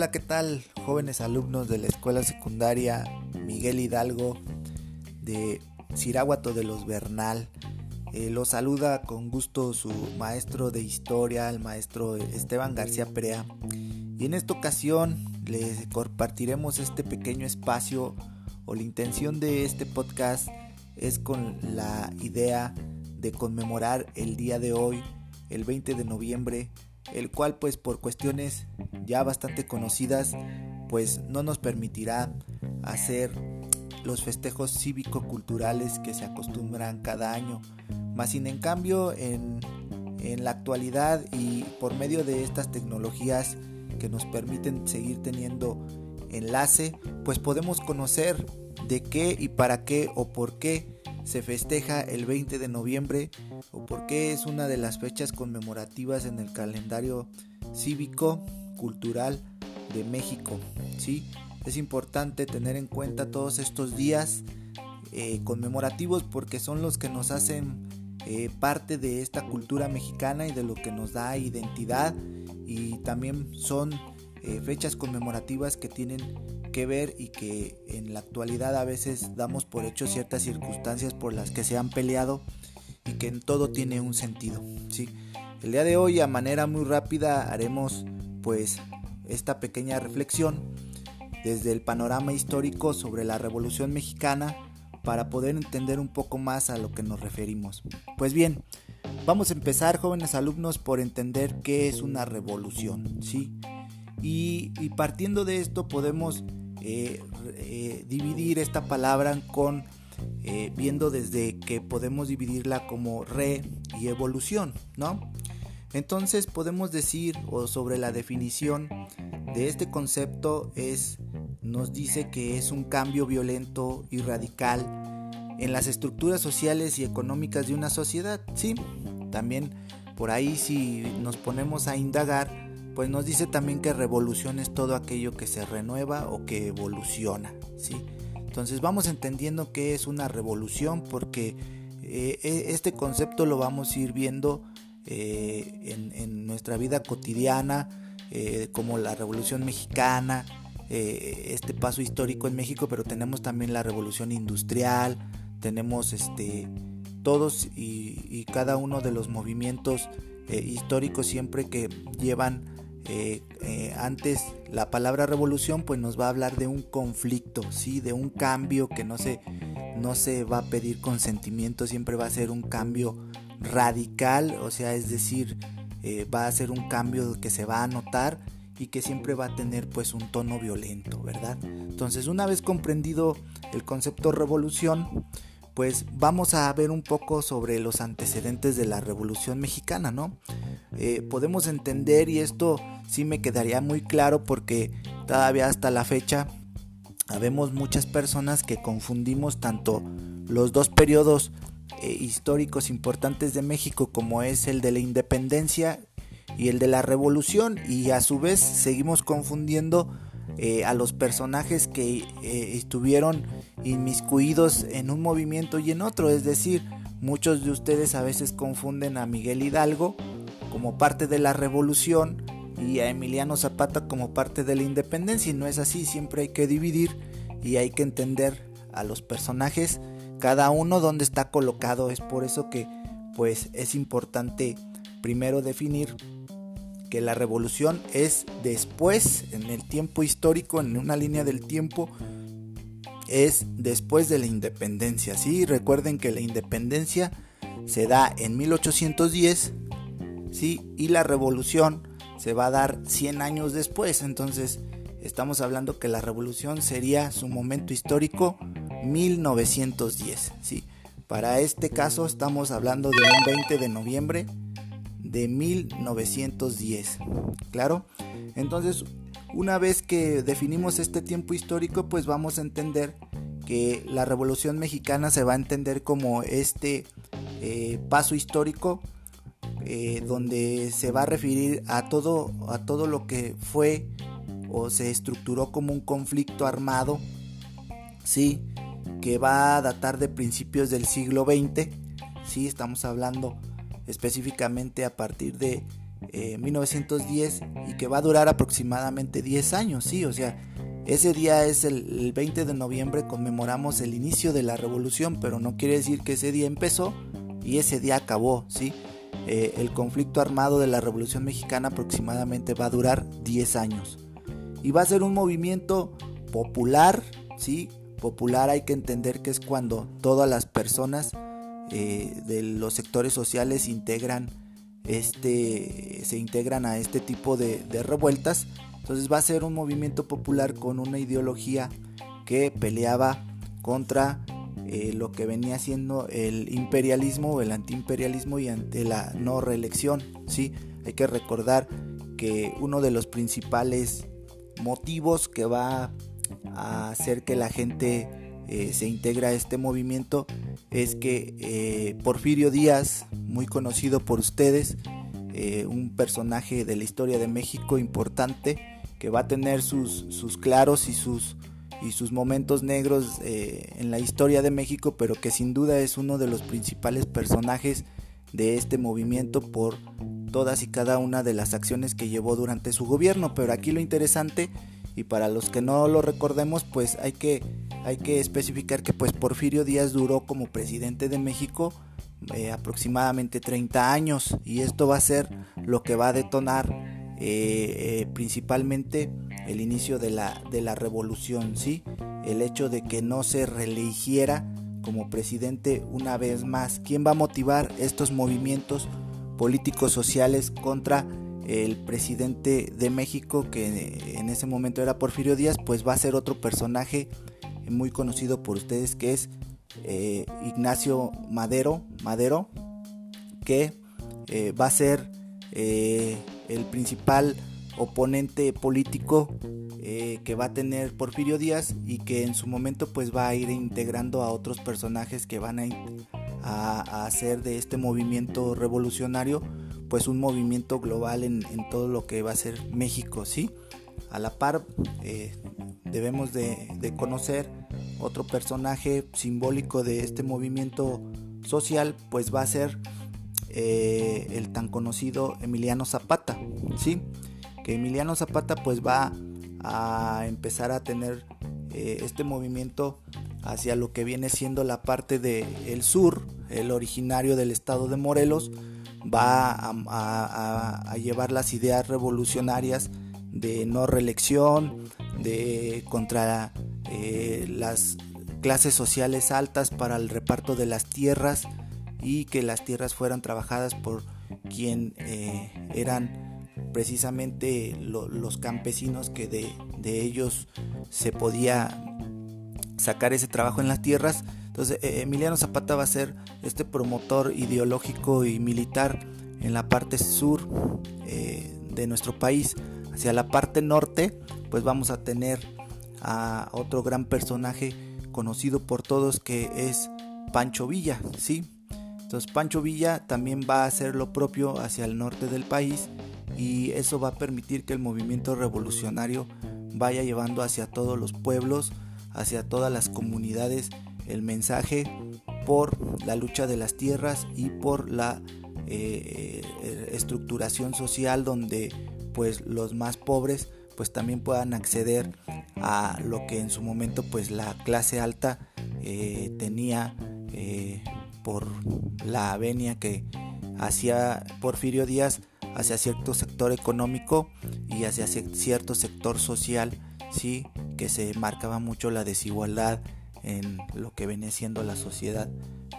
Hola, ¿qué tal jóvenes alumnos de la escuela secundaria Miguel Hidalgo de Ciráguato de los Bernal? Eh, los saluda con gusto su maestro de historia, el maestro Esteban García Perea. Y en esta ocasión les compartiremos este pequeño espacio o la intención de este podcast es con la idea de conmemorar el día de hoy, el 20 de noviembre, el cual pues por cuestiones ya bastante conocidas pues no nos permitirá hacer los festejos cívico-culturales que se acostumbran cada año. Más sin en cambio en, en la actualidad y por medio de estas tecnologías que nos permiten seguir teniendo enlace, pues podemos conocer de qué y para qué o por qué se festeja el 20 de noviembre o por qué es una de las fechas conmemorativas en el calendario cívico cultural de México. ¿sí? Es importante tener en cuenta todos estos días eh, conmemorativos porque son los que nos hacen eh, parte de esta cultura mexicana y de lo que nos da identidad y también son eh, fechas conmemorativas que tienen que ver y que en la actualidad a veces damos por hecho ciertas circunstancias por las que se han peleado y que en todo tiene un sentido. ¿sí? El día de hoy a manera muy rápida haremos pues esta pequeña reflexión desde el panorama histórico sobre la Revolución Mexicana para poder entender un poco más a lo que nos referimos. Pues bien, vamos a empezar jóvenes alumnos por entender qué es una revolución, ¿sí? Y, y partiendo de esto podemos eh, eh, dividir esta palabra con eh, viendo desde que podemos dividirla como re y evolución, ¿no? Entonces podemos decir o sobre la definición de este concepto es nos dice que es un cambio violento y radical en las estructuras sociales y económicas de una sociedad. Sí, también por ahí si nos ponemos a indagar pues nos dice también que revolución es todo aquello que se renueva o que evoluciona, ¿sí? Entonces vamos entendiendo qué es una revolución porque eh, e, este concepto lo vamos a ir viendo eh, en, nuestra vida cotidiana, eh, como la revolución mexicana, este paso histórico en México, pero tenemos también la revolución industrial, tenemos este, todos y, y cada uno de los movimientos históricos siempre que llevan eh, eh, antes la palabra revolución pues nos va a hablar de un conflicto, ¿sí? de un cambio que no se, no se va a pedir consentimiento, siempre va a ser un cambio radical, o sea, es decir, eh, va a ser un cambio que se va a notar y que siempre va a tener pues un tono violento, ¿verdad? Entonces una vez comprendido el concepto revolución, pues vamos a ver un poco sobre los antecedentes de la Revolución Mexicana, ¿no? Eh, podemos entender y esto sí me quedaría muy claro porque todavía hasta la fecha habemos muchas personas que confundimos tanto los dos periodos eh, históricos importantes de México como es el de la independencia y el de la revolución y a su vez seguimos confundiendo eh, a los personajes que estuvieron inmiscuidos en un movimiento y en otro, es decir, muchos de ustedes a veces confunden a Miguel Hidalgo como parte de la revolución y a Emiliano Zapata como parte de la independencia. Y no es así, siempre hay que dividir y hay que entender a los personajes cada uno donde está colocado, es por eso que pues es importante primero definir que la revolución es después en el tiempo histórico, en una línea del tiempo es después de la independencia. ¿sí? Recuerden que la independencia se da en 1810 ¿sí? y la revolución se va a dar 100 años después. Entonces estamos hablando que la revolución sería su momento histórico 1910. ¿sí? Para este caso estamos hablando de un 20 de noviembre de 1910. ¿Claro? Entonces una vez que definimos este tiempo histórico, pues vamos a entender que la Revolución Mexicana se va a entender como este eh, paso histórico eh, donde se va a referir a todo, a todo lo que fue o se estructuró como un conflicto armado, sí, que va a datar de principios del siglo XX, sí, estamos hablando específicamente a partir de 1910 y que va a durar aproximadamente 10 años, sí, o sea, ese día es el, 20 de noviembre, conmemoramos el inicio de la revolución, pero no quiere decir que ese día empezó y ese día acabó, ¿sí? Eh, el conflicto armado de la Revolución Mexicana aproximadamente va a durar 10 años. Y va a ser un movimiento popular, ¿sí? Popular hay que entender que es cuando todas las personas eh, de los sectores sociales integran este, se integran a este tipo de, revueltas. Entonces va a ser un movimiento popular con una ideología que peleaba contra eh, lo que venía siendo el imperialismo el antiimperialismo y ante la no reelección. ¿sí? Hay que recordar que uno de los principales motivos que va a hacer que la gente eh, se integra a este movimiento es que eh, Porfirio Díaz, muy conocido por ustedes, eh, un personaje de la historia de México importante, que va a tener sus, sus claros y sus, y sus momentos negros en la historia de México, pero que sin duda es uno de los principales personajes de este movimiento por todas y cada una de las acciones que llevó durante su gobierno. Pero aquí lo interesante y para los que no lo recordemos pues hay que, hay que especificar que pues Porfirio Díaz duró como presidente de México eh, aproximadamente 30 años y esto va a ser lo que va a detonar eh, eh, principalmente el inicio de la, de la revolución, ¿sí? el hecho de que no se reeligiera como presidente una vez más. ¿Quién va a motivar estos movimientos políticos sociales contra el presidente de México, que en ese momento era Porfirio Díaz, pues va a ser otro personaje muy conocido por ustedes, que es eh, Ignacio Madero, Madero, que eh, va a ser eh, el principal oponente político que va a tener Porfirio Díaz y que en su momento pues va a ir integrando a otros personajes que van a hacer de este movimiento revolucionario pues un movimiento global en, todo lo que va a ser México, ¿sí? A la par debemos de, conocer otro personaje simbólico de este movimiento social, pues va a ser eh, el tan conocido Emiliano Zapata, ¿sí? Que Emiliano Zapata pues va a empezar a tener eh, este movimiento hacia lo que viene siendo la parte del el sur, el originario del estado de Morelos, va a, llevar las ideas revolucionarias de no reelección, de contra eh, las clases sociales altas para el reparto de las tierras y que las tierras fueran trabajadas por quien eh, eran precisamente los campesinos que de, de, ellos se podía sacar ese trabajo en las tierras entonces eh, Emiliano Zapata va a ser este promotor ideológico y militar en la parte sur de nuestro país. Hacia la parte norte, pues vamos a tener a otro gran personaje conocido por todos que es Pancho Villa, ¿sí? Entonces Pancho Villa también va a hacer lo propio hacia el norte del país y eso va a permitir que el movimiento revolucionario vaya llevando hacia todos los pueblos, hacia todas las comunidades el mensaje por la lucha de las tierras y por la eh, eh, estructuración social donde pues los más pobres pues también puedan acceder a lo que en su momento pues la clase alta eh, tenía por la venia que hacía Porfirio Díaz hacia cierto sector económico y hacia cierto sector social sí que se marcaba mucho la desigualdad en lo que viene siendo la sociedad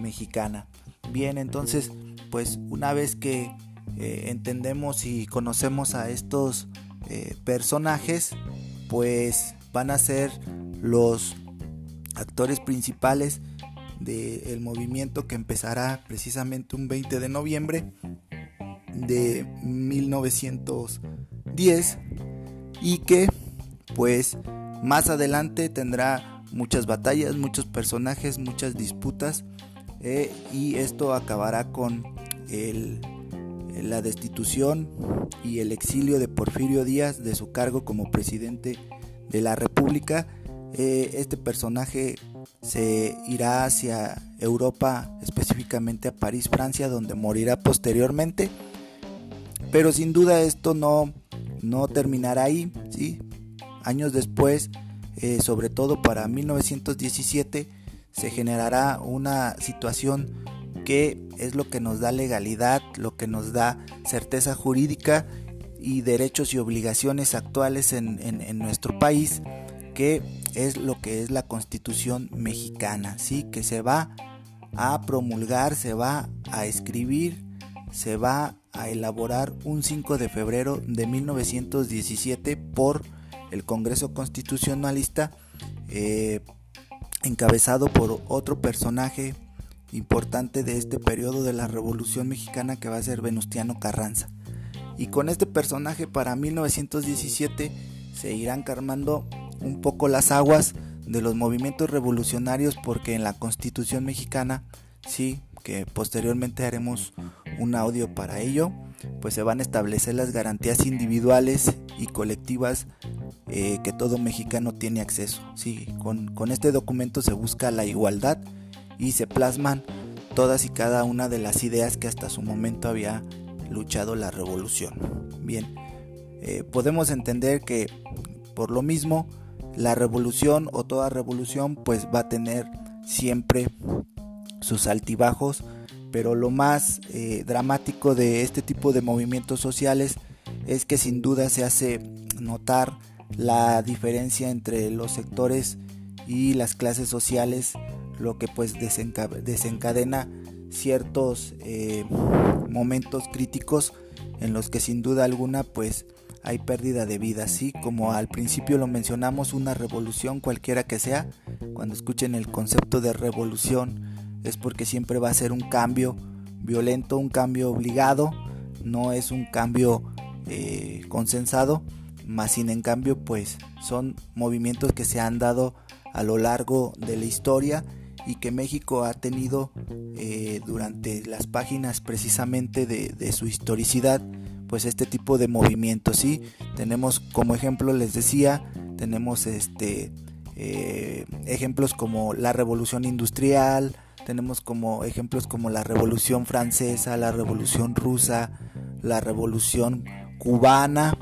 mexicana. Bien, entonces, pues una vez que eh, entendemos y conocemos a estos eh, personajes, pues van a ser los actores principales del movimiento que empezará precisamente un 20 de noviembre de 1910 y que pues más adelante tendrá muchas batallas, muchos personajes, muchas disputas eh, y esto acabará con la destitución y el exilio de Porfirio Díaz de su cargo como presidente de la República. Eh, este personaje se irá hacia Europa, específicamente a París, Francia, donde morirá posteriormente. Pero sin duda esto no, no terminará ahí, ¿sí? Años después, eh, sobre todo para 1917, se generará una situación que es lo que nos da legalidad, lo que nos da certeza jurídica y derechos y obligaciones actuales en, en, nuestro país, que es lo que es la constitución mexicana, ¿sí? que se va a promulgar, se va a escribir, se va a elaborar un 5 de febrero de 1917 por el Congreso Constitucionalista, eh, encabezado por otro personaje importante de este periodo de la Revolución Mexicana que va a ser Venustiano Carranza. Y con este personaje para 1917 se irán calmando un poco las aguas de los movimientos revolucionarios porque en la Constitución mexicana, sí, que posteriormente haremos un audio para ello, pues se van a establecer las garantías individuales y colectivas eh, que todo mexicano tiene acceso. Sí, con, con este documento se busca la igualdad y se plasman todas y cada una de las ideas que hasta su momento había luchado la revolución. Bien, eh, podemos entender que por lo mismo la revolución o toda revolución pues va a tener siempre sus altibajos, pero lo más eh, dramático de este tipo de movimientos sociales es que sin duda se hace notar la diferencia entre los sectores y las clases sociales lo que pues desencadena ciertos eh, momentos críticos en los que sin duda alguna pues hay pérdida de vida, así como al principio lo mencionamos, una revolución cualquiera que sea, cuando escuchen el concepto de revolución es porque siempre va a ser un cambio violento, un cambio obligado, no es un cambio eh, consensado, más sin en cambio pues son movimientos que se han dado a lo largo de la historia y que México ha tenido eh, durante las páginas precisamente de, su historicidad pues este tipo de movimientos sí tenemos como ejemplo les decía tenemos este eh, ejemplos como la revolución industrial tenemos como ejemplos como la revolución francesa la revolución rusa la revolución cubana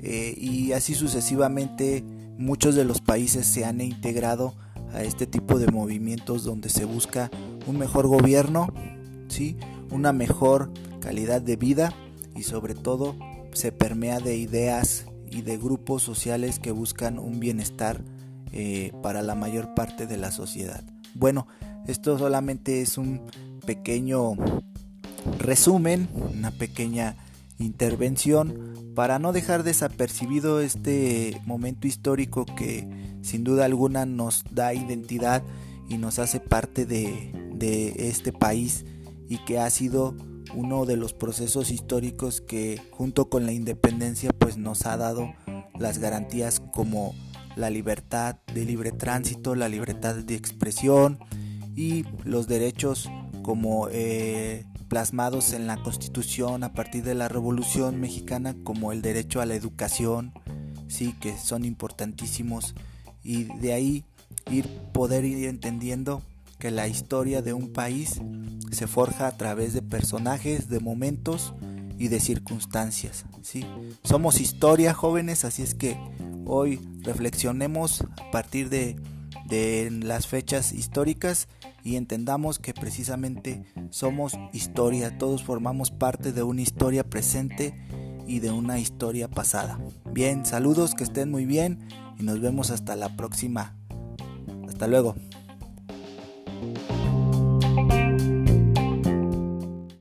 eh, y así sucesivamente muchos de los países se han integrado a este tipo de movimientos donde se busca un mejor gobierno, ¿sí? una mejor calidad de vida y sobre todo se permea de ideas y de grupos sociales que buscan un bienestar eh, para la mayor parte de la sociedad. Bueno, esto solamente es un pequeño resumen, una pequeña intervención para no dejar desapercibido este momento histórico que sin duda alguna nos da identidad y nos hace parte de, este país y que ha sido uno de los procesos históricos que junto con la independencia pues nos ha dado las garantías como la libertad de libre tránsito, la libertad de expresión y los derechos como eh, plasmados en la constitución a partir de la revolución mexicana como el derecho a la educación, sí que son importantísimos y de ahí ir poder ir entendiendo que la historia de un país se forja a través de personajes, de momentos y de circunstancias. ¿sí? Somos historia jóvenes, así es que hoy reflexionemos a partir de, de las fechas históricas y entendamos que precisamente somos historia, todos formamos parte de una historia presente y de una historia pasada. Bien, saludos, que estén muy bien y nos vemos hasta la próxima. Hasta luego.